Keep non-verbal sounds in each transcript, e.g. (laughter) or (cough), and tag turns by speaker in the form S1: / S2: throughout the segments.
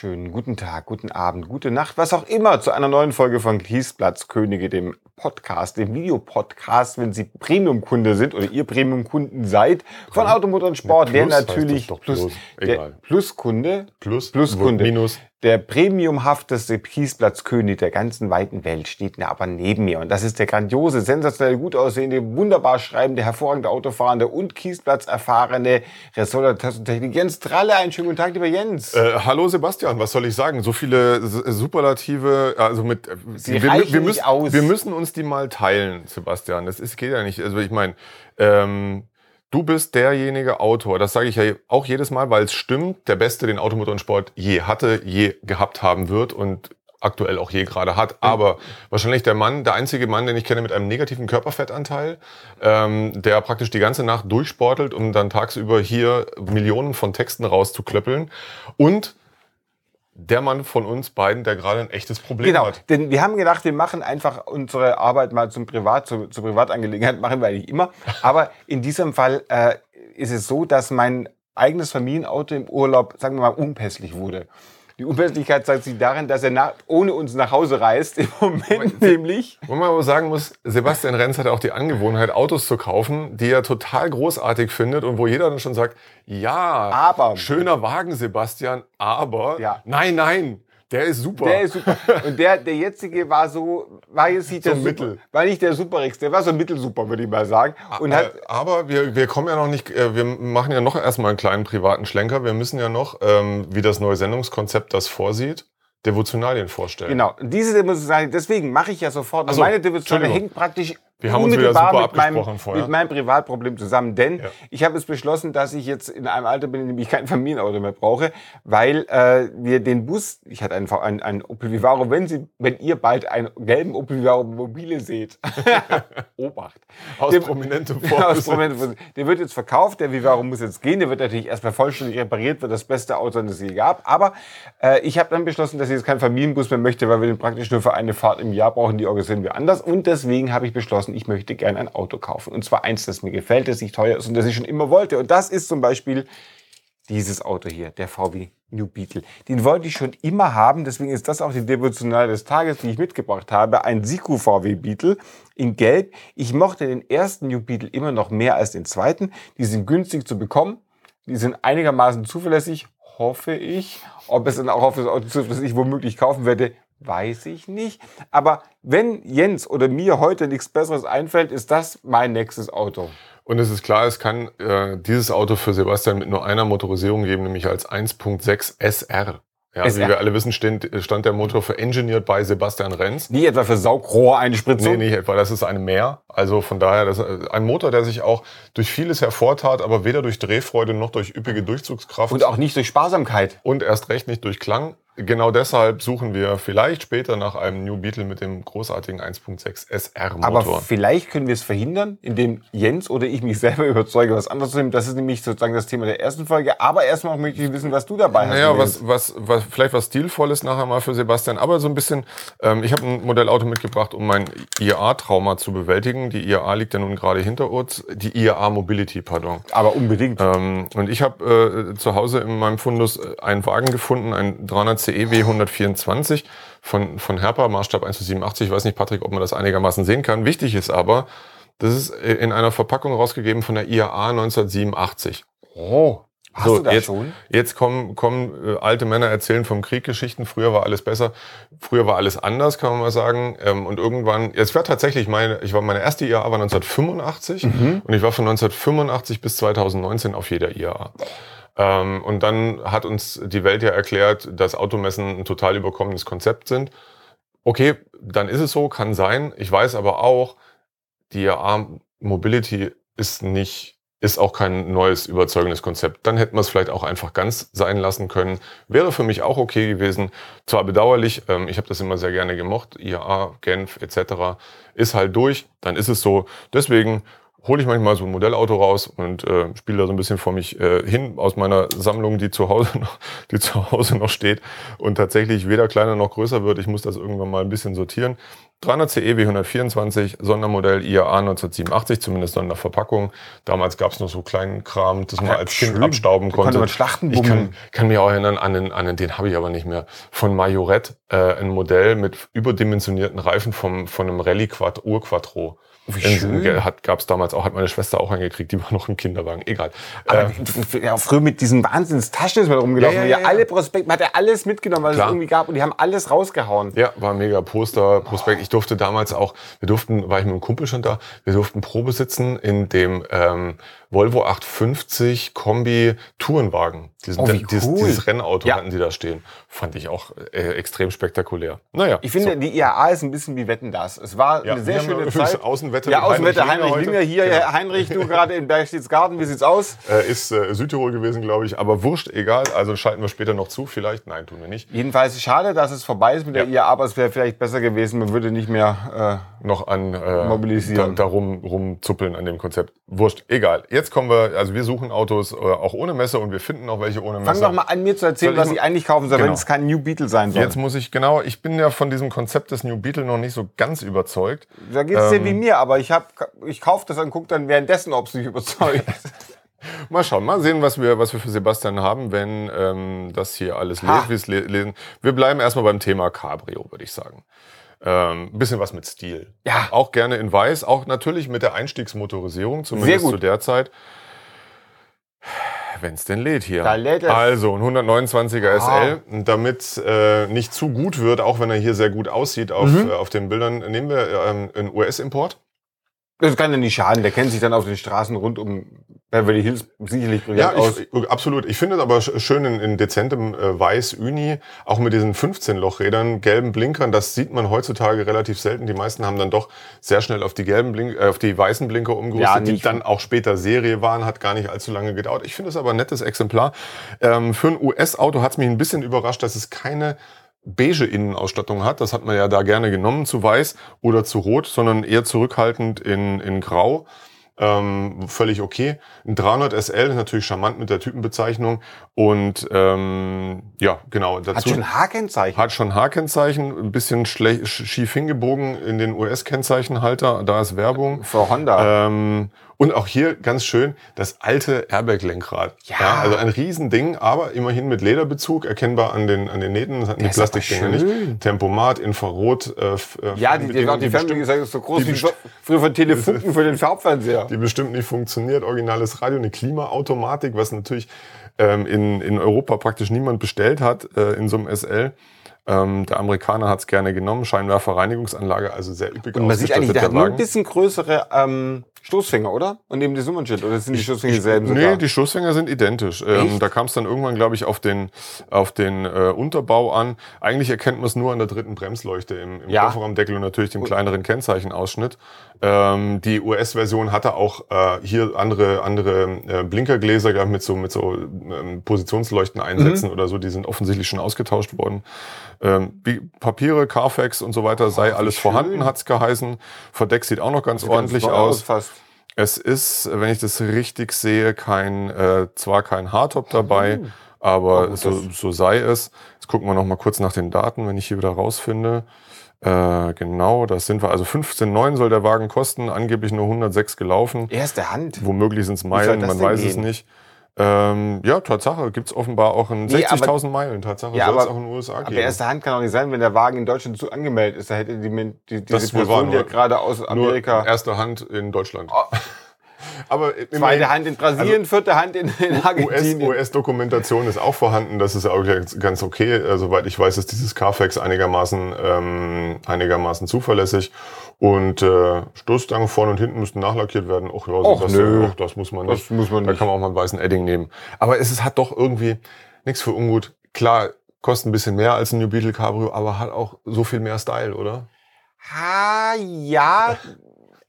S1: Wunderschönen guten Tag, guten Abend, gute Nacht, was auch immer zu einer neuen Folge von Kiesplatz Könige, dem Podcast, dem Videopodcast, wenn Sie Premium-Kunde sind oder ihr Premium-Kunden seid von Automotor und Sport, der natürlich
S2: Plus,
S1: der Pluskunde,
S2: Plus,
S1: Pluskunde,
S2: Minus.
S1: Der premiumhafteste Kiesplatzkönig der ganzen weiten Welt steht mir aber neben mir. Und das ist der grandiose, sensationell gut aussehende, wunderbar schreibende, hervorragende Autofahrende und Kiesplatz erfahrene Ressort Taschentechnik Jens Tralle. Einen schönen guten Tag, lieber Jens.
S2: Äh, hallo Sebastian, was soll ich sagen? So viele S- Superlative, also mit, äh,
S1: Sie
S2: wir,
S1: reichen
S2: wir, müssen,
S1: aus.
S2: wir müssen uns die mal teilen, Sebastian. Das ist, geht ja nicht. Also ich meine, ähm, du bist derjenige Autor, das sage ich ja auch jedes Mal, weil es stimmt, der Beste, den Automotor und Sport je hatte, je gehabt haben wird und aktuell auch je gerade hat. Aber wahrscheinlich der Mann, der einzige Mann, den ich kenne mit einem negativen Körperfettanteil, ähm, der praktisch die ganze Nacht durchsportelt, um dann tagsüber hier Millionen von Texten rauszuklöppeln. Und der Mann von uns beiden, der gerade ein echtes Problem
S1: Genau,
S2: hat.
S1: denn wir haben gedacht, wir machen einfach unsere Arbeit mal zum Privat, zu, zur Privatangelegenheit, (laughs) machen wir eigentlich immer. Aber in diesem Fall äh, ist es so, dass mein eigenes Familienauto im Urlaub, sagen wir mal, unpässlich wurde. Die Unpässlichkeit zeigt sich darin, dass er nach, ohne uns nach Hause reist, im Moment nämlich.
S2: Wo man aber sagen muss, Sebastian Renz hat auch die Angewohnheit, Autos zu kaufen, die er total großartig findet und wo jeder dann schon sagt, ja,
S1: Aber-
S2: schöner Wagen, Sebastian, aber
S1: Ja.
S2: nein, nein, der ist super.
S1: Der ist super. Und der, der jetzige war so, war jetzt nicht der
S2: So
S1: Super-
S2: mittel.
S1: War nicht der Superigste, der war so mittelsuper, würde ich mal sagen. Und hat,
S2: äh, aber wir, wir kommen ja noch nicht, äh, wir machen ja noch erstmal einen kleinen privaten Schlenker. Wir müssen ja noch, ähm, wie das neue Sendungskonzept das vorsieht, Devotionalien vorstellen.
S1: Genau. Diese Devotionalien, deswegen mache ich ja sofort.
S2: So,
S1: meine Devotionalien hängt praktisch
S2: Wir haben uns wieder super
S1: mit meinem,
S2: abgesprochen vorher.
S1: mit meinem Privatproblem zusammen. Denn
S2: Ja.
S1: ich habe es beschlossen, dass ich jetzt in einem Alter bin, in dem ich kein Familienauto mehr brauche, weil äh, wir den Bus, ich hatte einfach einen, einen Opel Vivaro, wenn Sie, wenn ihr bald einen gelben Opel Vivaro mobile seht, (laughs) Obacht.
S2: Aus
S1: Dem-
S2: prominentem (laughs)
S1: Aus
S2: Vorbesitz.
S1: Prominenz. Der wird jetzt verkauft, der Vivaro muss jetzt gehen, der wird natürlich erstmal vollständig repariert, wird das beste Auto, das es je gab. Aber äh, ich habe dann beschlossen, dass ich jetzt keinen Familienbus mehr möchte, weil wir den praktisch nur für eine Fahrt im Jahr brauchen, die organisieren wir anders. Und deswegen habe ich beschlossen, ich möchte gerne ein Auto kaufen. Und zwar eins, das mir gefällt, das nicht teuer ist und das ich schon immer wollte. Und das ist zum Beispiel dieses Auto hier, der VW New Beetle. Den wollte ich schon immer haben, deswegen ist das auch die Devotionale des Tages, die ich mitgebracht habe. Ein Siku VW Beetle in Gelb. Ich mochte den ersten New Beetle immer noch mehr als den zweiten. Die sind günstig zu bekommen. Die sind einigermaßen zuverlässig, hoffe ich. Ob es dann auch auf das Auto ich womöglich kaufen werde, weiß ich nicht. Aber wenn Jens oder mir heute nichts Besseres einfällt, ist das mein nächstes Auto.
S2: Und es ist klar, es kann äh, dieses Auto für Sebastian mit nur einer Motorisierung geben, nämlich als 1.6 SR. Ja,
S1: SR.
S2: Wie wir alle wissen, stand, stand der Motor für Engineered by Sebastian Renz.
S1: Nie etwa für Saugrohreinspritzung.
S2: Nee, nicht etwa, das ist ein Mehr. Also von daher, das ist ein Motor, der sich auch durch vieles hervortat, aber weder durch Drehfreude noch durch üppige Durchzugskraft
S1: Und auch nicht durch Sparsamkeit.
S2: und erst recht nicht durch Klang. Genau deshalb suchen wir vielleicht später nach einem New Beetle mit dem großartigen 1.6 SR
S1: Aber vielleicht können wir es verhindern, indem Jens oder ich mich (laughs) selber überzeuge, was anderes zu nehmen. Das ist nämlich sozusagen das Thema der ersten Folge. Aber erstmal möchte ich wissen, was du dabei hast.
S2: Naja, was, was, was, vielleicht was Stilvolles nachher mal für Sebastian, aber so ein bisschen, ähm, ich habe ein Modellauto mitgebracht, um mein IAA-Trauma zu bewältigen. Die IAA liegt ja nun gerade hinter uns, die IAA Mobility, pardon.
S1: Aber unbedingt.
S2: Ähm, und ich habe äh, zu Hause in meinem Fundus äh, einen Wagen gefunden, ein 300 CEW 124 von, von Herpa, Maßstab 1 zu 87. Ich weiß nicht, Patrick, ob man das einigermaßen sehen kann. Wichtig ist aber, das ist äh, in einer Verpackung rausgegeben von der IAA 1987.
S1: Oh, hast
S2: So,
S1: du das
S2: jetzt,
S1: schon?
S2: Jetzt kommen, kommen äh, alte Männer erzählen vom Krieg Geschichten. Früher war alles besser. Früher war alles anders, kann man mal sagen. Ähm, und irgendwann, es war tatsächlich meine, ich war meine erste IAA war 1985
S1: Mhm.
S2: und ich war von 1985 bis 2019 auf jeder IAA. Ähm, und dann hat uns die Welt ja erklärt, dass Automessen ein total überkommenes Konzept sind. Okay, dann ist es so, kann sein. Ich weiß aber auch, die IAA Mobility ist nicht, ist auch kein neues überzeugendes Konzept. Dann hätten wir es vielleicht auch einfach ganz sein lassen können. Wäre für mich auch okay gewesen. Zwar bedauerlich, ähm, ich habe das immer sehr gerne gemocht. IAA, Genf etc. ist halt durch. Dann ist es so. Deswegen hole ich manchmal so ein Modellauto raus und äh, spiele da so ein bisschen vor mich äh, hin aus meiner Sammlung, die zu Hause noch, (laughs) die zu Hause noch steht und tatsächlich weder kleiner noch größer wird. Ich muss das irgendwann mal ein bisschen sortieren. 300 CE W124, Sondermodell IAA 1987, zumindest Sonderverpackung. Damals gab es noch so kleinen Kram, das man
S1: Ja,
S2: als Kind abstauben
S1: konnte
S2: konnte.
S1: man Schlachten
S2: ich kann, kann mich auch erinnern an den, an den, den habe ich aber nicht mehr, von Majorette, äh, ein Modell mit überdimensionierten Reifen vom, von einem Rallye Quad, Urquattro.
S1: Wie
S2: In-
S1: schön.
S2: Hat, gab's damals auch, hat meine Schwester auch eingekriegt, die war noch im Kinderwagen. Egal.
S1: Aber
S2: Äh,
S1: ja, früher mit diesen Wahnsinnstaschen ist man rumgelaufen.
S2: Ja, ja,
S1: ja. Alle Prospekte, man hat ja alles mitgenommen, was
S2: Klar.
S1: es irgendwie gab und die haben alles rausgehauen.
S2: Ja, war mega Poster, Prospekt. Ich durfte damals auch, wir durften, war ich mit einem Kumpel schon da, wir durften Probe sitzen in dem ähm, Volvo 850 Kombi Tourenwagen. Diesen,
S1: Oh, wie
S2: dieses,
S1: cool.
S2: dieses Rennauto
S1: Ja.
S2: hatten sie da stehen. Fand ich auch äh, extrem spektakulär. Naja.
S1: Ich finde, die IAA ist ein bisschen wie Wetten das. Es war
S2: Ja,
S1: eine sehr schöne (laughs) Zeit.
S2: Außenwetter
S1: ja,
S2: mit
S1: Außenwetter
S2: Heinrich
S1: Heinrich
S2: Linger.
S1: Hier,
S2: Genau.
S1: Heinrich, du gerade in Bergstedtsgarten. Wie sieht's aus? (laughs)
S2: äh, ist äh, Südtirol gewesen, glaube ich. Aber wurscht, egal. Also schalten wir später noch zu. Vielleicht. Nein, tun wir nicht.
S1: Jedenfalls schade, dass es vorbei ist mit der
S2: Ja.
S1: IAA, aber es wäre vielleicht besser gewesen. Man würde nicht mehr.
S2: noch an äh,
S1: Mobilisieren.
S2: Da, darum rumzuppeln an dem Konzept. Wurscht, egal. Jetzt kommen wir, also wir suchen Autos äh, auch ohne Messe und wir finden auch welche ohne Messe.
S1: fang doch mal an, mir zu erzählen,
S2: Soll ich
S1: was
S2: mal-
S1: ich eigentlich kaufen soll,
S2: Genau.
S1: wenn es kein New Beetle sein soll.
S2: Jetzt muss ich, genau, ich bin ja von diesem Konzept des New Beetle noch nicht so ganz überzeugt.
S1: da geht's dir
S2: ähm,
S1: wie mir, aber ich, hab, ich kaufe das und gucke dann währenddessen, ob es mich überzeugt. (laughs)
S2: Mal schauen, mal sehen, was wir, was wir für Sebastian haben, wenn ähm, das hier alles lebt, wie es le lesen. Wir bleiben erstmal beim Thema Cabrio, würde ich sagen. Ähm, ein bisschen was mit Stil.
S1: Ja.
S2: Auch gerne in weiß, auch natürlich mit der Einstiegsmotorisierung, zumindest zu der Zeit. Wenn es denn lädt hier.
S1: Da lädt es.
S2: Also ein 129er
S1: Ah.
S2: SL. Und Damit äh, nicht zu gut wird, auch wenn er hier sehr gut aussieht auf,
S1: Mhm.
S2: äh, auf den Bildern, nehmen wir ähm, einen US-Import.
S1: Das kann ja nicht schaden. Der kennt sich dann auf den Straßen rund um Beverly Hills sicherlich
S2: Ja,
S1: brillant aus.
S2: ich, absolut. Ich finde es aber sch- schön in, in dezentem äh, Weiß Uni, auch mit diesen 15-Lochrädern, gelben Blinkern. Das sieht man heutzutage relativ selten. Die meisten haben dann doch sehr schnell auf die gelben Blink, äh, auf die weißen Blinker
S1: Ja,
S2: umgerüstet, die
S1: nicht-
S2: dann auch später Serie waren. Hat gar nicht allzu lange gedauert. Ich finde es aber ein nettes Exemplar. Ähm, für ein US-Auto hat es mich ein bisschen überrascht, dass es keine beige Innenausstattung hat. Das hat man ja da gerne genommen zu weiß oder zu rot, sondern eher zurückhaltend in, in grau. Ähm, völlig okay. Ein 300 SL ist natürlich charmant mit der Typenbezeichnung und ähm, ja, genau.
S1: Hat
S2: Dazu
S1: schon H-Kennzeichen.
S2: hat schon H-Kennzeichen, ein bisschen schief hingebogen in den US-Kennzeichenhalter. Da ist Werbung.
S1: Für Honda.
S2: Ähm, und auch hier ganz schön das alte Airbag-Lenkrad.
S1: Ja.
S2: also ein Riesending, aber immerhin mit Lederbezug, erkennbar an den, an den Nähten. Das hatten die Plastikdinger nicht. Tempomat, Infrarot. Äh, äh,
S1: ja, die, die, die, die Fernbedienung ist so groß wie früher von Telefunken für den Farbfernseher.
S2: die bestimmt nicht funktioniert. Originales Radio, eine Klimaautomatik, was natürlich ähm, in, in Europa praktisch niemand bestellt hat äh, in so einem SL. Ähm, der Amerikaner hat es gerne genommen. Scheinwerferreinigungsanlage, also sehr üppig
S1: Und man sieht eigentlich, der hat nur ein bisschen größere ähm, Stoßfänger, oder? Und neben das Nummernschild. Oder sind die Stoßfänger dieselben
S2: Nee,
S1: sogar?
S2: die Stoßfänger sind identisch. Ähm, da kam es dann irgendwann, glaube ich, auf den, auf den äh, Unterbau an. Eigentlich erkennt man es nur an der dritten Bremsleuchte im, im
S1: Ja.
S2: Kofferraumdeckel und natürlich dem kleineren Kennzeichenausschnitt. Ähm, die US-Version hatte auch äh, hier andere, andere äh, Blinkergläser gehabt mit so, mit so ähm, Positionsleuchten einsetzen oder so. Die sind offensichtlich schon ausgetauscht worden. Ähm, wie Papiere, Carfax und so weiter, sei
S1: wie
S2: alles
S1: schön.
S2: vorhanden, hat's geheißen. Verdeck sieht auch noch ganz
S1: Sieht
S2: ordentlich
S1: ganz
S2: aus.
S1: Fast.
S2: Es ist, wenn ich das richtig sehe, kein, äh, zwar kein Hardtop dabei,
S1: Oh.
S2: aber
S1: Oh,
S2: so, so sei es. Jetzt gucken wir noch mal kurz nach den Daten, wenn ich hier wieder rausfinde. Äh, genau, das sind wir. Also 15,9 soll der Wagen kosten, angeblich nur 106 gelaufen.
S1: Erste Hand.
S2: Womöglich sind es Meilen, man weiß es
S1: gehen?
S2: nicht. Ähm, ja, Tatsache, gibt's offenbar auch in
S1: Nee, aber-
S2: 60.000 Meilen. Tatsache,
S1: Ja,
S2: soll es
S1: aber-
S2: auch in den USA
S1: Aber
S2: geben.
S1: erste Hand kann auch nicht sein, wenn der Wagen in Deutschland zu angemeldet ist. Da hätte die, die,
S2: Das
S1: diese Person, die ja
S2: nur-
S1: gerade aus
S2: Nur
S1: Amerika.
S2: erste Hand in Deutschland.
S1: Oh. (laughs)
S2: Aber
S1: Zweite Hand in Brasilien, vierte Hand in, in
S2: US
S1: Argentinien.
S2: US-Dokumentation ist auch vorhanden, das ist auch ganz, okay. Äh, soweit ich weiß, ist dieses Carfax einigermaßen, ähm, einigermaßen zuverlässig. Und äh, Stoßstangen vorne und hinten müssten nachlackiert werden. Och, ja,
S1: Och,
S2: das,
S1: nö.
S2: ach, das muss man nicht.
S1: Das muss man
S2: Da
S1: nicht.
S2: kann man auch mal einen weißen Edding nehmen. Aber es ist, hat doch irgendwie nichts für ungut. Klar, kostet ein bisschen mehr als ein New Beetle Cabrio, aber hat auch so viel mehr Style, oder?
S1: Ha, ja.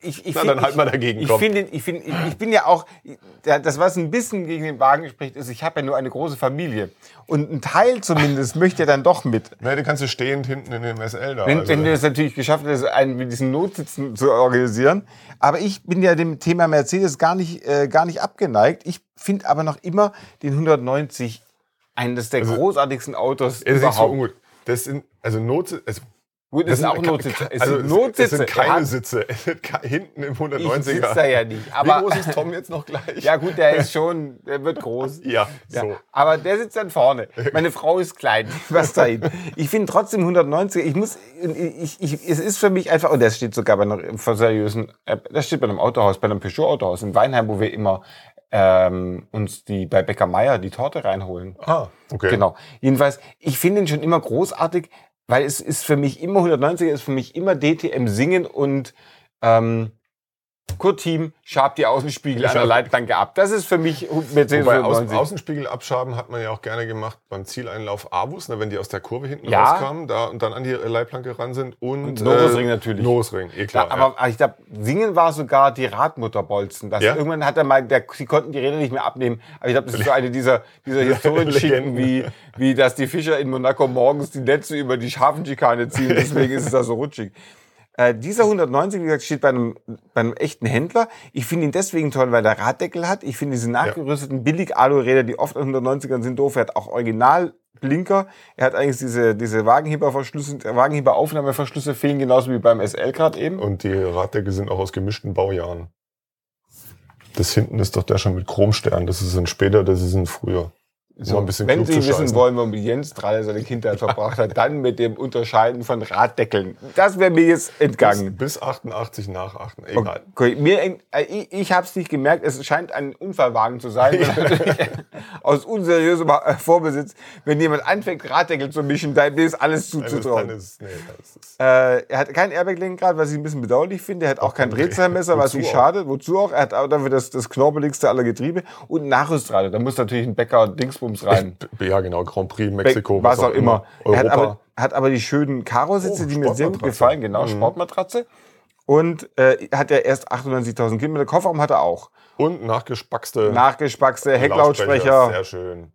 S1: Ich, ich
S2: Na,
S1: find-
S2: dann halt mal dagegen,
S1: Ich, finde, ich, finde, ich, ich bin ja auch, das, was ein bisschen gegen den Wagen spricht, ist, ich habe ja nur eine große Familie. Und ein Teil zumindest möchte ja dann doch mit.
S2: Na, die kannst du stehend hinten in dem SL da.
S1: Wenn,
S2: also.
S1: wenn du es natürlich geschafft hast, einen mit diesen Notsitzen zu organisieren. Aber ich bin ja dem Thema Mercedes gar nicht, äh, gar nicht abgeneigt. Ich finde aber noch immer den 190 eines der großartigsten Autos
S2: nicht so
S1: überhaupt.
S2: ungut. Das sind, also Not, also
S1: Gut,
S2: Das
S1: sind auch Notsitze. Es
S2: also
S1: sind Notsitze.
S2: Es sind keine Sitze. (laughs) Hinten im
S1: Ich
S2: 190er.
S1: sitze da ja nicht.
S2: Wie
S1: Aber,
S2: groß ist Tom jetzt noch gleich?
S1: ja gut, der ist (laughs) schon, der wird groß. (laughs)
S2: Ja,
S1: Ja,
S2: so.
S1: aber der sitzt dann vorne. Meine Frau ist klein. Was dahin? Ich finde trotzdem 190. Ich muss, ich, ich, es ist für mich einfach, und das steht sogar bei einer seriösen, äh, das steht bei einem Autohaus, bei einem Peugeot Autohaus in Weinheim, wo wir immer ähm, uns die bei Bäcker Meier die Torte reinholen.
S2: Ah, okay.
S1: Genau. Jedenfalls, ich finde ihn schon immer großartig, weil es ist für mich immer 190er ist für mich immer DTM singen und ähm, Kurt Team schabt die Außenspiegel
S2: Ich
S1: an der Leitplanke ab. Das ist für mich Mercedes
S2: Wobei Außen,
S1: 190.
S2: Außenspiegel abschaben hat man ja auch gerne gemacht beim Zieleinlauf Avus, ne, wenn die aus der Kurve hinten
S1: Ja.
S2: rauskamen da, und dann an die Leitplanke ran sind. Und,
S1: Und Norrisring natürlich.
S2: Norrisring, eh
S1: Ja,
S2: klar.
S1: aber ich glaube, Singen war sogar die Radmutterbolzen. Das
S2: Ja?
S1: Irgendwann hat er mal, der, sie konnten die Räder nicht mehr abnehmen. Aber ich glaube, das ist so eine dieser, dieser Historienschicken, wie, wie dass die Fischer in Monaco morgens die Netze über die Hafenschikane ziehen. (laughs) Deswegen ist es da so rutschig. Äh, dieser 190, wie gesagt, steht bei einem, bei einem echten Händler. Ich finde ihn deswegen toll, weil der Radeckel hat. Ich finde diese nachgerüsteten Billig-Alu-Räder, die oft an 190ern sind, doof. Er hat auch Original-Blinker. Er hat eigentlich diese, diese Wagenheberverschlüsse, Wagenheberaufnahmeverschlüsse fehlen genauso wie beim SL gerade eben.
S2: und die Raddecke sind auch aus gemischten Baujahren. Das hinten ist doch der schon mit Chromstern. Das ist ein später, das ist ein früher. Ist mal ein bisschen
S1: Wenn Sie wissen wollen, warum Jens Tralle seine Kindheit verbracht hat, dann mit dem Unterscheiden von Raddeckeln. Das wäre mir jetzt entgangen.
S2: Bis, bis 88 nach 8. Egal.
S1: Okay, mir, äh, ich ich habe es nicht gemerkt. Es scheint ein Unfallwagen zu sein. (laughs) Aus unseriösem äh, Vorbesitz, wenn jemand anfängt, Raddeckel zu mischen, dann ist alles zuzutrauen.
S2: dann ist, nee, ist,
S1: Äh, er hat kein Airbag-Lenkrad, was ich ein bisschen bedauerlich finde. Er hat auch, kein
S2: kein Dreh-
S1: Drehzahlmesser, was ich
S2: auch?
S1: schade. Wozu auch? Er hat auch dafür das, das knorpeligste aller Getriebe und Nachrüstrad. Da muss natürlich ein Bäcker Dingsbums rein.
S2: ja, genau. Grand Prix, Mexiko,
S1: was auch immer. Er hat
S2: Europa.
S1: aber, hat aber die schönen Karo-Sitze,
S2: Oh,
S1: die mir sehr gut gefallen. Genau,
S2: Mhm.
S1: Sportmatratze. Und äh, hat er erst 98.000 Kilometer. Kofferraum hat er auch.
S2: Und nachgespackste
S1: Nachgespackste
S2: Sehr
S1: Hecklautsprecher.
S2: schön.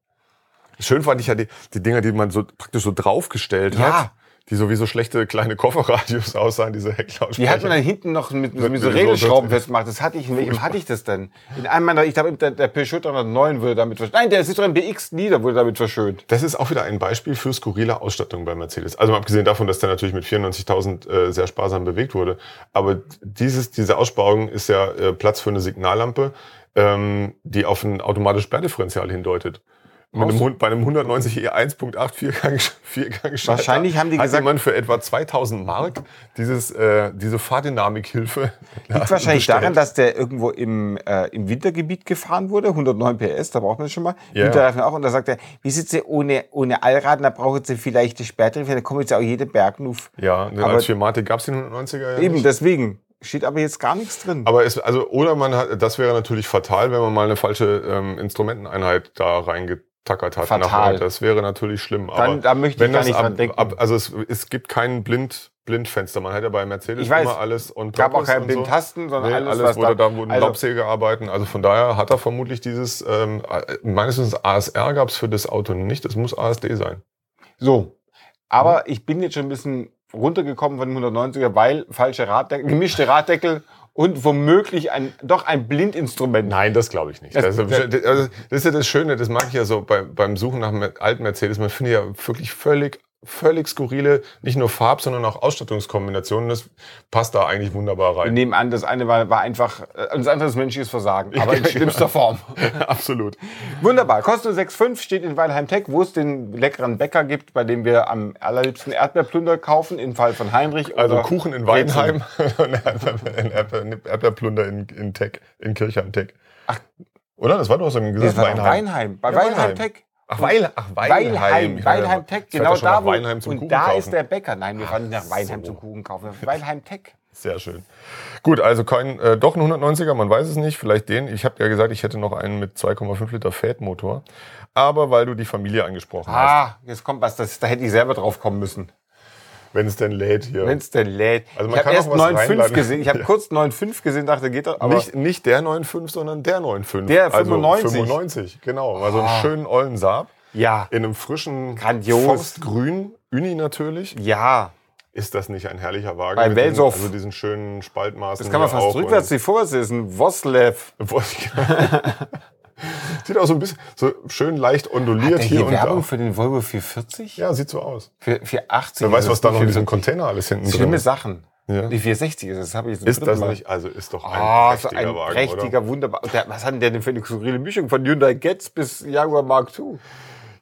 S2: Schön fand ich ja die, die Dinger, die man so praktisch so draufgestellt
S1: Ja.
S2: hat. Die so wie so schlechte kleine Kofferradios (laughs) aussahen, diese Hecklautsprecher.
S1: Die hat man dann hinten noch mit, mit,
S2: Mit-
S1: so Regelschrauben festgemacht. Das hatte ich, in welchem hatte ich das denn? In einem meiner, ich glaube, der, der Peugeot 309 wurde damit verschönt. Nein, der Citroën BX Nieder wurde damit verschönt.
S2: Das ist auch wieder ein Beispiel für skurrile Ausstattung bei Mercedes. Also mal abgesehen davon, dass der natürlich mit 94.000 äh, sehr sparsam bewegt wurde. Aber dieses, diese Aussparung ist ja äh, Platz für eine Signallampe, ähm, die auf ein automatisches Sperrdifferential hindeutet. Mit einem, Hund- bei einem 190e 1.8 Viergang, Viergang Schalter
S1: Wahrscheinlich haben die
S2: hat
S1: gesagt-
S2: jemand für etwa 2000 Mark dieses, äh, diese Fahrdynamikhilfe.
S1: Liegt (laughs) wahrscheinlich
S2: bestellt.
S1: daran, dass der irgendwo im, äh, im Wintergebiet gefahren wurde. 109 PS, da braucht man schon mal.
S2: Ja.
S1: Winterreifen auch. Und da sagt er, wie sitze ohne, ohne Allrad, da braucht sie vielleicht die Sperrtarife, da kommt jetzt auch jede Bergnuf.
S2: Ja, denn
S1: Aber-
S2: als Firmatik gab es den 190er ja
S1: Eben,
S2: nicht.
S1: deswegen. Steht aber jetzt gar nichts drin.
S2: Aber es, also, oder man hat, das wäre natürlich fatal, wenn man mal eine falsche ähm, Instrumenteneinheit da reingetackert hat.
S1: Fatal.
S2: Das wäre natürlich schlimm.
S1: Dann-
S2: aber
S1: da möchte ich
S2: wenn
S1: gar nicht
S2: ab,
S1: dran denken.
S2: Ab, also es, es gibt kein Blind, Blindfenster. Man hat ja bei Mercedes
S1: weiß.
S2: immer alles und
S1: gab auch keine Blindtasten, sondern
S2: Nee,
S1: alles,
S2: alles, wurde
S1: da,
S2: da wurden
S1: also,
S2: Laubsäge arbeiten. Also von daher hat er vermutlich dieses, ähm, äh, meines Wissens ASR gab es für das Auto nicht. Das muss ASD sein.
S1: So. Aber ich bin jetzt schon ein bisschen runtergekommen von dem 190er, weil falsche Raddeckel, gemischte Raddeckel und womöglich ein, doch ein Blindinstrument.
S2: Nein, das glaube ich nicht.
S1: Das-
S2: Das, also, das ist ja das Schöne, das mag ich ja so bei, beim Suchen nach einem alten Mercedes. Man findet ja wirklich völlig, völlig skurrile, nicht nur Farb, sondern auch Ausstattungskombinationen. Das passt da eigentlich wunderbar
S1: Wir
S2: rein.
S1: nehmen an, das eine war, war einfach, äh, das andere ist menschliches Versagen, (laughs) aber in
S2: Ja,
S1: schlimmster Form. (laughs)
S2: Absolut.
S1: Wunderbar. Kostet 6,5, steht in Weilheim Tech, wo es den leckeren Bäcker gibt, bei dem wir am allerliebsten Erdbeerplunder kaufen, im Fall von Heinrich.
S2: Also Kuchen in. Weinheim (laughs) und Erdbeer- Erdbeer- Erdbeerplunder in, in Tech, in Kirchheim Tech.
S1: Ach.
S2: Oder? Das war doch so ein gesagt,
S1: Weinheim. Weinheim. Bei
S2: Ja, Weinheim.
S1: Tech.
S2: Ach, Weil, ach
S1: Weilheim,
S2: Weilheim.
S1: Weilheim, Tech, genau da, wo,
S2: Weinheim zum
S1: und
S2: Kuchen
S1: da
S2: kaufen.
S1: ist der Bäcker. Nein, wir fahren nach Weinheim
S2: so.
S1: zum Kuchen kaufen. (laughs) Weilheim Tech.
S2: Sehr schön. Gut, also kein, äh, doch ein 190er, man weiß es nicht, vielleicht den. Ich habe ja gesagt, ich hätte noch einen mit 2,5 Liter Fat-Motor. Aber weil du die Familie angesprochen hast,
S1: Ah, jetzt kommt was, das, da hätte ich selber drauf kommen müssen.
S2: Wenn es denn lädt hier.
S1: Wenn es denn lädt.
S2: Also man
S1: ich habe erst
S2: auch was
S1: 9,5
S2: reinladen.
S1: gesehen. Ich habe (laughs)
S2: Ja.
S1: kurz 9,5 gesehen, dachte, geht doch. Aber
S2: nicht, nicht der 9,5, sondern der 9,5.
S1: Der 95.
S2: Also 95, genau. Also einen
S1: Ah.
S2: schönen ollen Saab
S1: ja,
S2: in einem frischen
S1: Grandios.
S2: Forstgrün. Uni natürlich.
S1: ja.
S2: Ist das nicht ein herrlicher Wagen?
S1: Bei Welsow.
S2: also diesen schönen Spaltmaßen.
S1: Das kann man fast rückwärts nicht vorwärts lesen. Voslev. (laughs) (laughs)
S2: Sieht auch so ein bisschen so schön leicht onduliert hier,
S1: hier
S2: und
S1: Werbung
S2: da.
S1: für den Volvo 440?
S2: Ja, sieht so aus.
S1: Für 480?
S2: Wer weiß, was da noch in diesem
S1: 440.
S2: Container alles hinten drin
S1: Schlimme
S2: ist.
S1: Sachen.
S2: Ja.
S1: Die 460 ist das habe ich jetzt
S2: Ist das
S1: Mal.
S2: nicht? Also ist doch ein
S1: Ah, so
S2: prächtiger
S1: ein
S2: Wagen,
S1: prächtiger,
S2: oder?
S1: wunderbar. Und Der, was hat denn der denn für eine skurrile Mischung von Hyundai Getz bis Jaguar Mark II?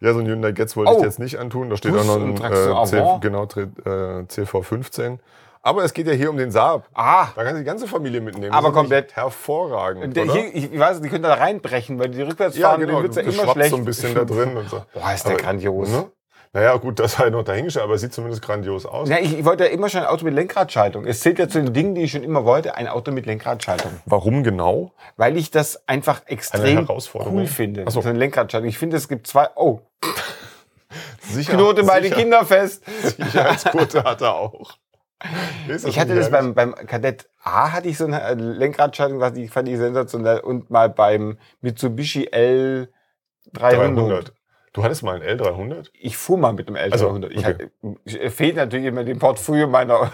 S2: Ja, so ein Hyundai Getz wollte
S1: Oh.
S2: ich jetzt nicht antun. Da steht
S1: Bus
S2: auch noch ein
S1: Traxxon
S2: äh, C, genau, äh, CV15. Aber es geht ja hier um den Saab.
S1: Ah,
S2: Da kann die ganze Familie mitnehmen.
S1: Aber komplett.
S2: Hervorragend,
S1: der,
S2: oder?
S1: hier, ich, weiß, die können da reinbrechen, weil die rückwärts
S2: ja,
S1: fahren,
S2: genau.
S1: denen wird's ja immer schlecht.
S2: so ein bisschen da drin und so. (laughs)
S1: Boah, ist der
S2: Aber,
S1: grandios.
S2: Ne? Naja, gut, das halt noch dahingestellt, aber es sieht zumindest grandios aus.
S1: Ja, ich, ich wollte ja immer schon ein Auto mit Lenkradschaltung. Es zählt ja zu den Dingen, die ich schon immer wollte, ein Auto mit Lenkradschaltung.
S2: Warum genau?
S1: Weil ich das einfach extrem cool finde.
S2: Ach so.
S1: Eine Lenkradschaltung. Ich finde, es gibt zwei. Oh, (laughs)
S2: Sicher,
S1: Knote meine
S2: sicher-
S1: Kinder fest.
S2: Sicherheitsgurte hat er auch.
S1: Ich hatte das beim, beim Kadett A, hatte ich so eine äh, Lenkradschaltung, was ich fand ich sensationell. Und mal beim Mitsubishi L300.
S2: 300. Du hattest mal einen L300?
S1: Ich fuhr mal mit dem L300.
S2: Also,
S1: ich
S2: okay.
S1: hatte, ich fehlt natürlich immer dem Portfolio meiner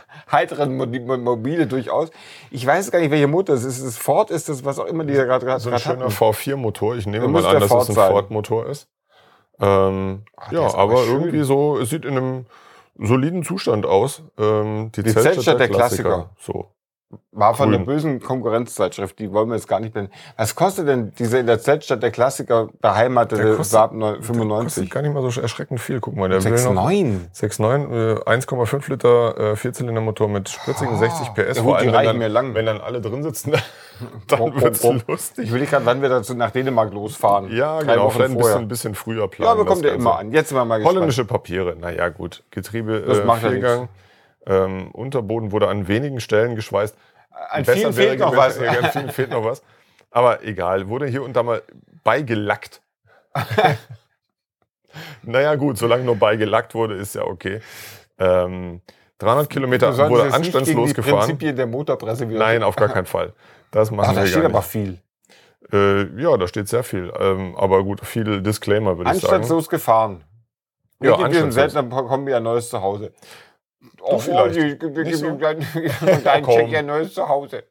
S1: (laughs) heiteren Mo- Mobile durchaus. Ich weiß gar nicht, welcher Motor es ist. Es Ford? Ist das, was auch immer die da gerade gerade
S2: So ein schöner
S1: hatten?
S2: V4-Motor. Ich nehme mal an, dass
S1: Ford
S2: es ein. Ford-Motor ist. Ähm,
S1: Ach,
S2: ja,
S1: ist aber
S2: aber irgendwie so, es sieht in einem soliden Zustand aus. Ähm, die,
S1: Die Zeltstadt der Klassiker.
S2: So.
S1: War von der bösen Konkurrenzzeitschrift, die wollen wir jetzt gar nicht mehr. Was kostet denn diese in der Zeltstadt der Klassiker beheimatete
S2: Der kostet-
S1: Saab
S2: Kostet
S1: 95?
S2: gar nicht mal so erschreckend viel. Guck mal, der will noch
S1: 6,9.
S2: 6,9, äh, 1,5 Liter äh, Vierzylindermotor mit spritzigen
S1: Ah.
S2: 60 PS.
S1: Ja gut, die
S2: wenn dann,
S1: lang.
S2: wenn dann alle drin sitzen, (laughs) dann
S1: bom,
S2: wird's
S1: bom.
S2: lustig.
S1: Ich will gerade, wann wir dazu nach Dänemark losfahren.
S2: Ja,
S1: Drei
S2: genau.
S1: Wochen
S2: Vielleicht ein bisschen, ein bisschen früher planen.
S1: Ja, aber kommt ja
S2: Ganze.
S1: immer an. Jetzt sind wir mal gespannt.
S2: Holländische Papiere, naja gut. Getriebe
S1: Das
S2: äh,
S1: macht ja
S2: Viergang. Ähm, Unterboden wurde an wenigen Stellen geschweißt.
S1: An
S2: Besser
S1: vielen fehlt noch was.
S2: Ja, an vielen fehlt noch was. Aber egal, wurde hier und da mal beigelackt. (laughs) naja gut, solange nur beigelackt wurde, ist ja okay. Ähm, 300 Kilometer wurde anstandslos
S1: die
S2: gefahren.
S1: Prinzipien der Motorpresse wieder.
S2: Nein, auf gar (laughs) keinen Fall. Das machen
S1: Ach, da
S2: wir
S1: steht
S2: gar
S1: aber
S2: nicht.
S1: viel.
S2: Äh, ja, da steht sehr viel. Ähm, aber gut, viel Disclaimer würde ich sagen.
S1: Anstandslos gefahren.
S2: Ja, anstandslos.
S1: seltenen kommen wir ein neues Zuhause. Oh,
S2: vielleicht.
S1: die- die-
S2: Nicht so.
S1: Dein. (laughs) (laughs) Check ein neues Zuhause.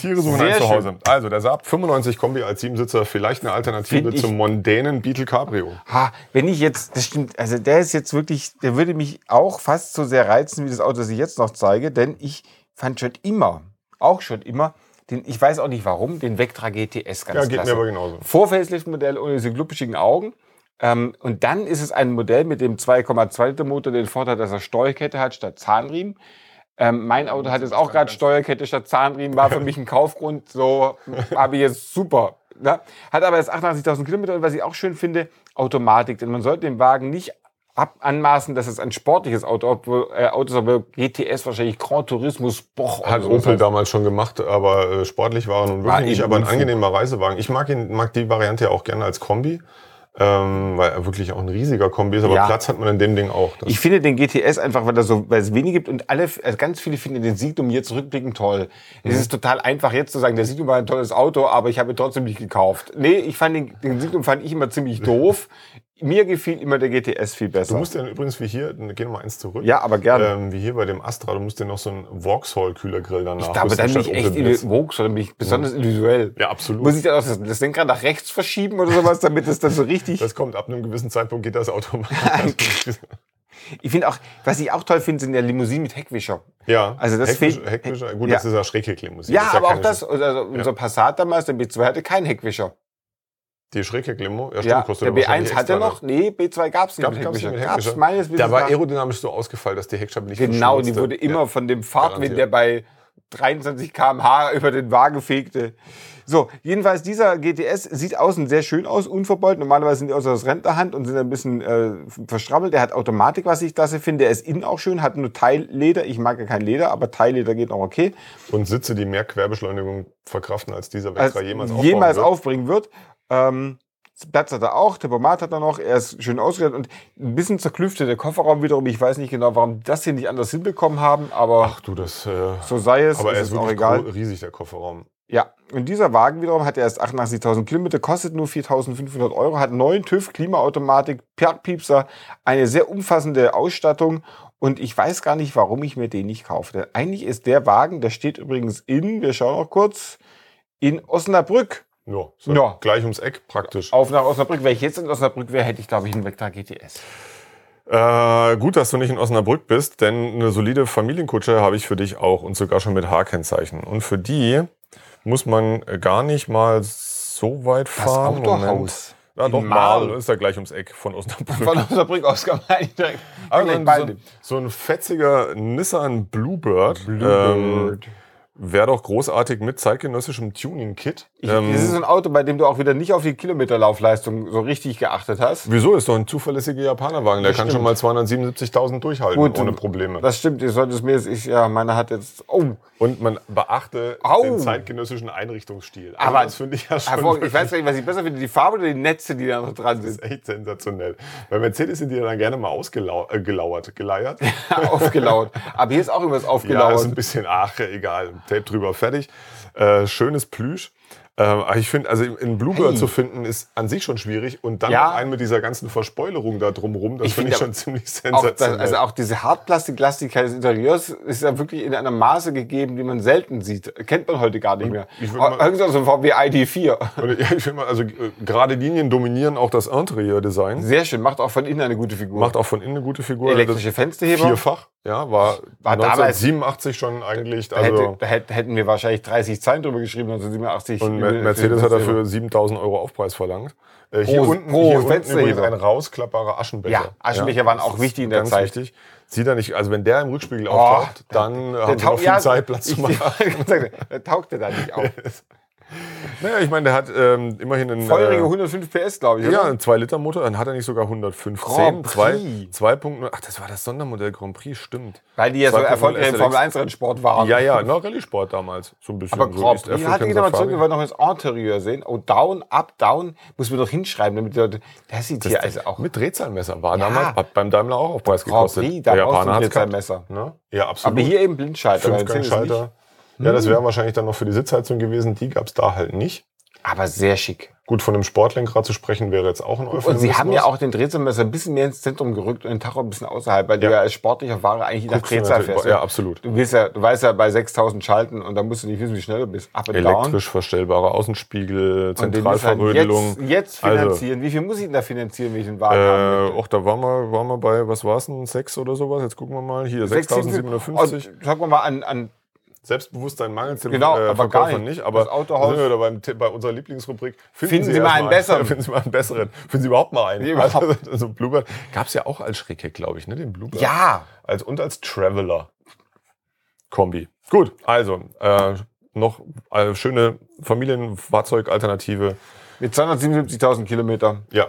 S2: Tiere suchen ein. Zuhause. Also der Saab 95 Kombi als Siebensitzer, vielleicht eine Alternative
S1: ich-
S2: zum mondänen Beetle Cabrio.
S1: Ha, wenn ich jetzt, das stimmt, also der ist jetzt wirklich, der würde mich auch fast so sehr reizen wie das Auto, das ich jetzt noch zeige, denn ich fand schon immer, auch schon immer, den, ich weiß auch nicht warum, den Vectra GTS ganz
S2: Ja, geht
S1: klasse.
S2: mir aber genauso.
S1: Vor-Facelift-Modell ohne diese gluppischigen Augen. Ähm, und dann ist es ein Modell mit dem 2,2 Liter Motor, den Vorteil, dass er Steuerkette hat statt Zahnriemen. Ähm, mein Auto hat jetzt auch gerade Steuerkette statt Zahnriemen, war für mich ein Kaufgrund, so (laughs) habe ich jetzt super. Ne? Hat aber jetzt 88.000 Kilometer und was ich auch schön finde, Automatik. Denn man sollte dem Wagen nicht ab anmaßen, dass es ein sportliches Auto, obwohl, äh, Auto ist, aber GTS wahrscheinlich Grand Turismo Sport.
S2: Hat Opel
S1: heißt.
S2: damals schon gemacht, aber äh, sportlich war er nun
S1: War
S2: wirklich nicht, aber ein angenehmer Reisewagen. Ich mag ihn, mag die Variante ja auch gerne als Kombi, ähm, weil er wirklich auch ein riesiger Kombi ist, aber
S1: Ja.
S2: Platz hat man in dem Ding auch.
S1: Ich finde den GTS einfach, weil, so, weil es wenig gibt und alle, also ganz viele finden den Signum jetzt rückblickend toll. Es
S2: Mhm.
S1: ist total einfach jetzt zu sagen, der Signum war ein tolles Auto, aber ich habe ihn trotzdem nicht gekauft. Nee, ich fand den, den Signum fand ich immer ziemlich doof. Mir gefiel immer der GTS viel besser.
S2: Du musst ja übrigens wie hier, geh noch mal eins zurück.
S1: ja, aber gerne.
S2: Ähm, wie hier bei dem Astra, du musst dir noch so einen Vauxhall-Kühlergrill danach.
S1: ich glaube, dann bin ich echt in Vogue, oder bin ich besonders individuell.
S2: Ja, absolut.
S1: Muss ich dann auch das, das Lenkrad nach rechts verschieben oder sowas, damit es dann so richtig.
S2: Das kommt ab einem gewissen Zeitpunkt geht das automatisch. (laughs)
S1: Ich finde auch, was ich auch toll finde, sind ja Limousinen mit Heckwischer.
S2: ja,
S1: Also das
S2: Heckwischer,
S1: fehlt-
S2: Heckwischer, gut,
S1: ja.
S2: das ist ja Schräghecklimousine.
S1: Ja,
S2: ist
S1: aber auch das, also unser Passat damals, der B2 hatte keinen Heckwischer.
S2: Die Schräghecklimo, ja, stimmt,
S1: Ja,
S2: kostet
S1: der
S2: wahrscheinlich
S1: B1 hatte
S2: extra,
S1: noch, nee, B2 gab es nicht
S2: Gab's, gab's nicht mit
S1: Gab's meines Wissens
S2: war aerodynamisch so ausgefeilt, dass die Heckscheibe nicht
S1: Genau, die wurde immer von dem Fahrtwind, der bei 23 km/h über den Wagen fegte. So, jedenfalls dieser GTS sieht außen sehr schön aus, unverbeult. Normalerweise sind die aus der Rentnerhand und sind ein bisschen äh, verstrabbelt. Der hat Automatik, was ich klasse finde. Der ist innen auch schön, hat nur Teilleder. Ich mag ja kein Leder, aber Teilleder geht auch okay.
S2: Und Sitze, die mehr Querbeschleunigung verkraften, als dieser
S1: Als
S2: Vectra jemals aufbauen
S1: jemals
S2: wird.
S1: aufbringen wird. Ähm, Platz hat er auch, Tempomat hat er noch, er ist schön ausgestattet und ein bisschen zerklüftet der Kofferraum wiederum. Ich weiß nicht genau, warum das hier nicht anders hinbekommen haben, aber
S2: Ach du, das... Äh,
S1: so sei es,
S2: aber er
S1: ist
S2: ist
S1: es auch
S2: wirklich
S1: egal.
S2: riesig, der Kofferraum.
S1: Ja, und dieser Wagen wiederum hat erst 88.000 Kilometer, kostet nur 4.500 Euro, hat neuen TÜV, Klimaautomatik, Piepser, eine sehr umfassende Ausstattung und ich weiß gar nicht, warum ich mir den nicht kaufe. Denn eigentlich ist der Wagen, der steht übrigens in, wir schauen noch kurz, in Osnabrück.
S2: Ja, so
S1: Ja.
S2: gleich ums Eck praktisch.
S1: Auf nach Osnabrück. Wenn ich jetzt in Osnabrück wäre, hätte ich, glaube ich, einen Vectra GTS.
S2: Äh, gut, dass du nicht in Osnabrück bist, denn eine solide Familienkutsche habe ich für dich auch und sogar schon mit H-Kennzeichen. Und für die muss man gar nicht mal so weit fahren. Moment. Ja,
S1: In
S2: doch,
S1: Marl.
S2: Marl ist ja gleich ums Eck von Osnabrück.
S1: Von Osnabrück aus kann man eigentlich direkt. Direkt
S2: so, so ein fetziger Nissan Bluebird, Ähm, wäre doch großartig mit zeitgenössischem Tuning-Kit. Ähm,
S1: das ist ein Auto, bei dem du auch wieder nicht auf die Kilometerlaufleistung so richtig geachtet hast.
S2: wieso ist doch ein zuverlässiger Japanerwagen? Der
S1: Das
S2: kann schon
S1: stimmt.
S2: mal 277.000 durchhalten
S1: Gut.
S2: ohne Probleme.
S1: Das stimmt, ihr solltet es mir jetzt, ich, ja, meine hat jetzt, oh,
S2: Und man beachte
S1: Au.
S2: den zeitgenössischen Einrichtungsstil. Also
S1: Aber-
S2: das finde ich ja schon
S1: hervorragend. ich weiß gar nicht, was ich besser finde, die Farbe oder die Netze, die da noch dran
S2: das
S1: sind.
S2: ist echt sensationell. Bei Mercedes sind die ja dann gerne mal ausgelauert, äh, geleiert. (laughs)
S1: aufgelauert. Aber hier ist auch irgendwas
S2: Ja,
S1: aufgelauert.
S2: ist ein bisschen, ach, egal. Tape drüber, fertig. Äh, schönes Plüsch. Ähm, ich finde, also in Bluebird
S1: Hey.
S2: zu finden, ist an sich schon schwierig. Und dann
S1: Ja.
S2: noch einen mit dieser ganzen Verspoilerung da drumrum, das
S1: Ich
S2: finde ich
S1: finde
S2: schon ziemlich
S1: auch das,
S2: sensationell.
S1: also auch diese Hartplastiklastigkeit des Interieurs ist ja wirklich in einem Maße gegeben, die man selten sieht. Kennt man heute gar nicht mehr.
S2: ich
S1: Irgendwas so ein VW ID4.
S2: Und ja, ich finde mal, also äh, gerade Linien dominieren auch das Interieur-Design.
S1: Sehr schön, macht auch von innen eine gute Figur.
S2: Macht auch von innen eine gute Figur.
S1: elektrische
S2: Das
S1: Fensterheber.
S2: Vierfach, ja, war,
S1: War damals-
S2: 1987 schon eigentlich.
S1: Da, hätte,
S2: Also,
S1: da hätt- hätten wir wahrscheinlich 30 Zeilen drüber geschrieben, 1987.
S2: und Mer- Mercedes hat dafür 7000 Euro Aufpreis verlangt. Äh, hier
S1: Pro-
S2: unten, hier unten
S1: Fensterheber.
S2: übrigens ein rausklappbarer Aschenbecher.
S1: Ja, Aschenbecher waren auch wichtig in der
S2: ganz
S1: Zeit.
S2: Wichtig. Sieht er nicht, also wenn der im Rückspiegel auftaucht, dann äh, haben sie noch viel Zeit, Platz zu machen. (laughs)
S1: der taugte da nicht (laughs) auf.
S2: Naja, ich meine, der hat ähm, immerhin einen.
S1: Feurige
S2: äh,
S1: 105 PS, glaube ich.
S2: Ja,
S1: oder?
S2: ein 2-Liter-Motor, dann hat er nicht sogar 115,
S1: Grand
S2: 2,
S1: Prix.
S2: 2.0. Ach, das war das Sondermodell Grand Prix, stimmt.
S1: Weil die ja so
S2: 2.0
S1: erfolgreich im
S2: SLX.
S1: Formel 1 Rennsport waren.
S2: Ja, ja, noch Rallye-Sport damals. So ein bisschen.
S1: Aber
S2: so
S1: Grand Prix hatte ich nochmal zurück, wir wollen noch das Interieur sehen. Oh, down, up, down, muss man doch hinschreiben, damit die Leute, das sieht hier also auch.
S2: Mit Drehzahlmesser war
S1: Ja.
S2: damals hat beim Daimler auch auf Preis
S1: Grand
S2: gekostet.
S1: Prix, da du ein
S2: hat's
S1: Drehzahlmesser.
S2: Ne? Ja, absolut.
S1: Aber hier eben Blindschalter.
S2: Fünfgangschalter. Ja, das wäre wahrscheinlich dann noch für die Sitzheizung gewesen. Die gab es da halt nicht.
S1: Aber sehr schick.
S2: Gut, von dem Sportlenkrad zu sprechen wäre jetzt auch ein Euphemismus.
S1: Und sie haben ja auch den Drehzahlmesser ein bisschen mehr ins Zentrum gerückt und den Tacho ein bisschen außerhalb, weil du
S2: Ja.
S1: ja als sportlicher Fahrer eigentlich nach
S2: Guckst du
S1: Drehzahl fährst.
S2: Ja, absolut.
S1: Du, ja, du weißt ja bei 6000 schalten und dann musst du nicht wissen, wie schnell du bist. Up and down.
S2: Elektrisch verstellbarer Außenspiegel,
S1: den
S2: Zentralverrödelung.
S1: Jetzt, jetzt
S2: Also-
S1: finanzieren. Wie viel muss ich denn da finanzieren, wenn ich den Wagen
S2: Äh,
S1: möchte?
S2: auch da waren wir, waren wir bei, was war es denn, 6 oder sowas? Jetzt gucken wir mal. Hier,
S1: Sechs, sieben,
S2: 6750.
S1: Und Sagen wir mal an, an
S2: Selbstbewusstsein mangelt dem
S1: Genau,
S2: äh,
S1: aber
S2: Verkäufer
S1: nicht.
S2: nicht. Aber
S1: Das Autohaus-
S2: sind wir beim, bei unserer Lieblingsrubrik.
S1: Finden Sie
S2: erst
S1: mal einen besseren. (laughs)
S2: Finden Sie mal einen besseren. Finden Sie überhaupt mal einen.
S1: Nee, überhaupt. (laughs)
S2: Also, also Bluebird gab es ja auch als Schreckheck, glaube ich, ne? Den Bluebird.
S1: Ja,
S2: Als, und als Traveler. Kombi. Gut, also äh, noch äh, schöne Familienfahrzeugalternative.
S1: mit 277.000 Kilometern.
S2: Ja,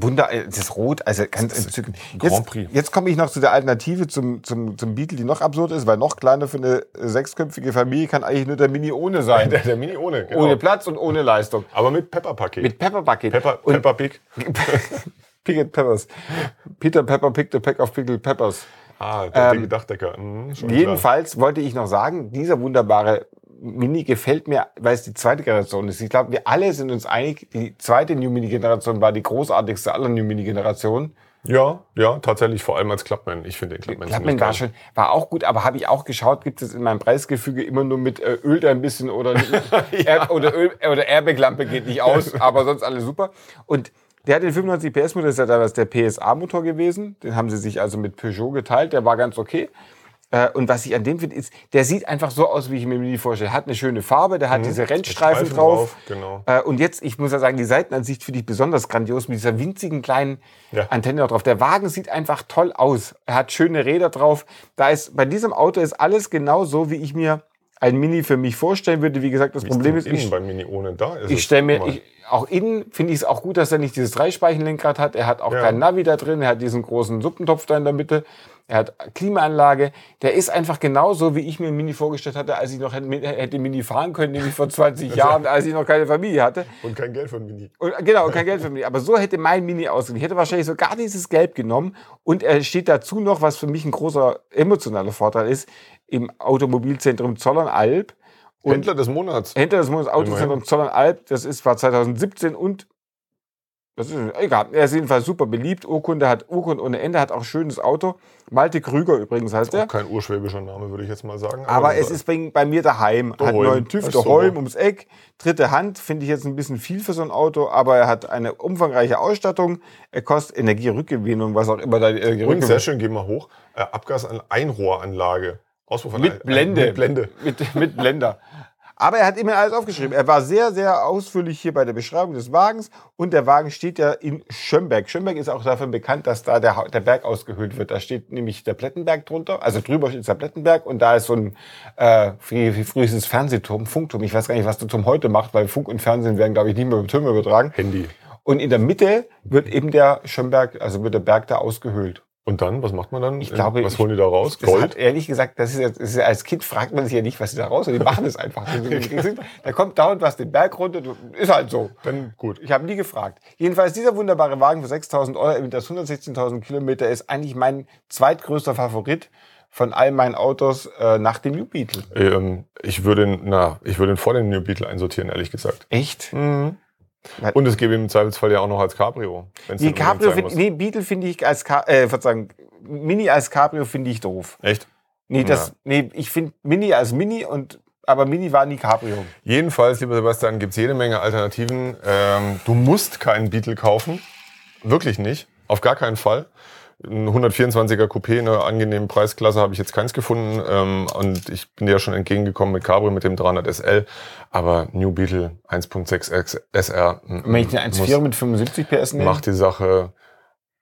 S1: Wunder, äh, das ist rot, also ganz entzückend.
S2: Grand
S1: Jetzt,
S2: Prix.
S1: jetzt komme ich noch zu der Alternative zum, zum, zum Beetle, die noch absurd ist, weil noch kleiner für eine sechsköpfige Familie kann eigentlich nur der Mini ohne sein. (laughs)
S2: der, der Mini ohne. Genau.
S1: Ohne Platz und ohne Leistung.
S2: Aber mit Pepper-Paket.
S1: Mit Pepper Bucket.
S2: Pepper, Pepper Pig. (laughs)
S1: Pickled Peppers. Peter Pepper picked a pack of pickled peppers.
S2: Ah, der
S1: Ähm,
S2: Dachdecker. Mhm, schon klar.
S1: Jedenfalls wollte ich noch sagen, dieser wunderbare Mini gefällt mir, weil es die zweite Generation ist. Ich glaube, wir alle sind uns einig, die zweite New Mini Generation war die großartigste aller New Mini Generationen.
S2: Ja, ja, tatsächlich, vor allem als Clubman. Ich finde den Clubman
S1: Clubman war schon, war auch gut, aber habe ich auch geschaut, gibt es in meinem Preisgefüge immer nur mit äh, Öl da ein bisschen oder, (laughs) Air, oder, Öl, oder Airbag-Lampe geht nicht aus, (laughs) aber sonst alles super. Und der hat den 95 PS Motor, das ist ja damals der PSA-Motor gewesen. Den haben sie sich also mit Peugeot geteilt, der war ganz okay. Äh, Und was ich an dem finde, ist, der sieht einfach so aus, wie ich mir Mini vorstelle. Hat eine schöne Farbe, der hat diese Rennstreifen
S2: Streifen
S1: drauf.
S2: Genau.
S1: Äh, Und jetzt, ich muss ja sagen, die Seitenansicht finde ich besonders grandios mit dieser winzigen kleinen
S2: Ja.
S1: Antenne drauf. Der Wagen sieht einfach toll aus. Er hat schöne Räder drauf. Da ist, bei diesem Auto ist alles genau so, wie ich mir ein Mini für mich vorstellen würde. Wie gesagt, das
S2: Wie
S1: Problem ist,
S2: innen
S1: ich,
S2: beim Mini ohne da ist.
S1: ich stelle mir, ich, auch innen finde ich es auch gut, dass er nicht dieses Dreispeichenlenkrad hat. Er hat auch
S2: Ja.
S1: keinen Navi da drin. Er hat diesen großen Suppentopf da in der Mitte. Er hat Klimaanlage. Der ist einfach genauso, wie ich mir ein Mini vorgestellt hatte, als ich noch hätte, hätte Mini fahren können, nämlich vor 20 (laughs) Jahren, als ich noch keine Familie hatte.
S2: Und kein Geld für ein Mini.
S1: Und, genau, und kein Geld für mich. Aber so hätte mein Mini ausgesehen. Ich hätte wahrscheinlich sogar dieses Gelb genommen. Und er steht dazu noch, was für mich ein großer emotionaler Vorteil ist, im Automobilzentrum Zollernalb. Und
S2: Händler des Monats.
S1: hinter das Autozentrum
S2: Immerhin.
S1: Zollernalb, das ist, war 2017 und Das ist egal. Er ist jedenfalls super beliebt. Urkunde hat Urkunde ohne Ende, hat auch ein schönes Auto. Malte Krüger übrigens heißt er.
S2: Kein urschwäbischer Name, würde ich jetzt mal sagen.
S1: Aber es ist bei, bei mir daheim. Hat
S2: Daheim.
S1: neuen TÜV, der. Holm ums Eck. Dritte Hand finde ich jetzt ein bisschen viel für so ein Auto, aber er hat eine umfangreiche Ausstattung. Er kostet Energierückgewinnung, was auch immer da die
S2: sehr
S1: Energierückgewinnung
S2: schön, gehen wir hoch. Äh, Abgas-Einrohranlage. Auspuff an
S1: Mit Blende.
S2: Mit Blende.
S1: Mit, mit Blender. Aber er hat immer alles aufgeschrieben. Er war sehr, sehr ausführlich hier bei der Beschreibung des Wagens. Und der Wagen steht ja in Schönberg. Schönberg ist auch dafür bekannt, dass da der, der Berg ausgehöhlt wird. Da steht nämlich der Plettenberg drunter. Also drüber ist der Plettenberg. Und da ist so ein, äh, es Fernsehturm, Funkturm. Ich weiß gar nicht, was der Turm heute macht, weil Funk und Fernsehen werden, glaube ich, nicht mehr über Türme übertragen.
S2: Handy.
S1: Und in der Mitte wird eben der Schönberg, also wird der Berg da ausgehöhlt.
S2: Und dann, was macht man dann?
S1: Ich glaube,
S2: was holen die da raus? Gold?
S1: hat ehrlich gesagt, das ist, jetzt, ist als Kind fragt man sich ja nicht, was sie da raus, die machen es einfach. da kommt dauernd was den Berg runter, ist halt so.
S2: Dann gut.
S1: Ich habe nie gefragt. Jedenfalls dieser wunderbare Wagen für 6.000 Euro mit das 116.000 Kilometer ist eigentlich mein zweitgrößter Favorit von all meinen Autos äh, nach dem New Beetle.
S2: Ähm, ich würde ihn, na, ich würde ihn vor den New Beetle einsortieren, ehrlich gesagt.
S1: Echt?
S2: Und es gäbe im Zweifelsfall ja auch noch als Cabrio. unbedingt
S1: Cabrio, find, nee, Beetle finde ich als, äh, Verzeihung, Mini als Cabrio finde ich doof.
S2: Echt?
S1: Nee, das,
S2: Ja.
S1: nee, ich finde Mini als Mini und, aber Mini war nie Cabrio.
S2: Jedenfalls, lieber Sebastian, gibt es jede Menge Alternativen. Ähm, du musst keinen Beetle kaufen. Wirklich nicht. Auf gar keinen Fall. Ein 124er Coupé in einer angenehmen Preisklasse habe ich jetzt keins gefunden. Ähm, und ich bin dir ja schon entgegengekommen mit Cabrio, mit dem 300 SL. Aber New Beetle 1.6 SR mm,
S1: Wenn ich eine
S2: muss-
S1: 1.4 mit 75 PS nehme.
S2: macht die Sache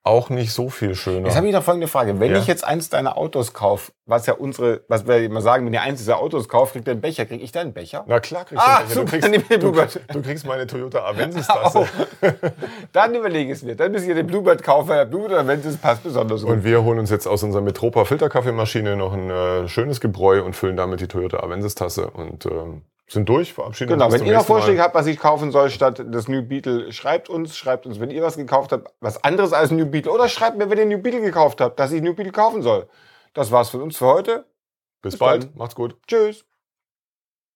S2: auch nicht so viel schöner.
S1: Jetzt habe ich noch folgende Frage. Wenn
S2: Ja.
S1: ich jetzt eins deiner Autos kaufe, was ja unsere, was wir immer sagen, wenn ihr eins dieser Autos kauft, kriegt ihr einen Becher. Krieg ich da einen Becher?
S2: Na klar kriegst
S1: Ah,
S2: du, du,
S1: nehm ich den
S2: kriegst, du, du kriegst meine Toyota Avensis-Tasse. (laughs)
S1: Oh. Dann überlege ich es mir. Dann müsst ihr den Bluebird kaufen, der Bluebird Aventis passt besonders gut.
S2: Und wir holen uns jetzt aus unserer Metropa Filterkaffeemaschine noch ein äh, schönes Gebräu und füllen damit die Toyota Avensis-Tasse und ähm, sind durch, verabschieden
S1: Genau, wenn ihr noch
S2: Mal.
S1: Vorschläge habt, was ich kaufen soll statt des New Beetle, schreibt uns, schreibt uns, wenn ihr was gekauft habt, was anderes als New Beetle. Oder schreibt mir, wenn ihr New Beetle gekauft habt, dass ich New Beetle kaufen soll. Das war's von uns für heute.
S2: Bis,
S1: bis
S2: bald,
S1: dann.
S2: macht's gut.
S1: Tschüss.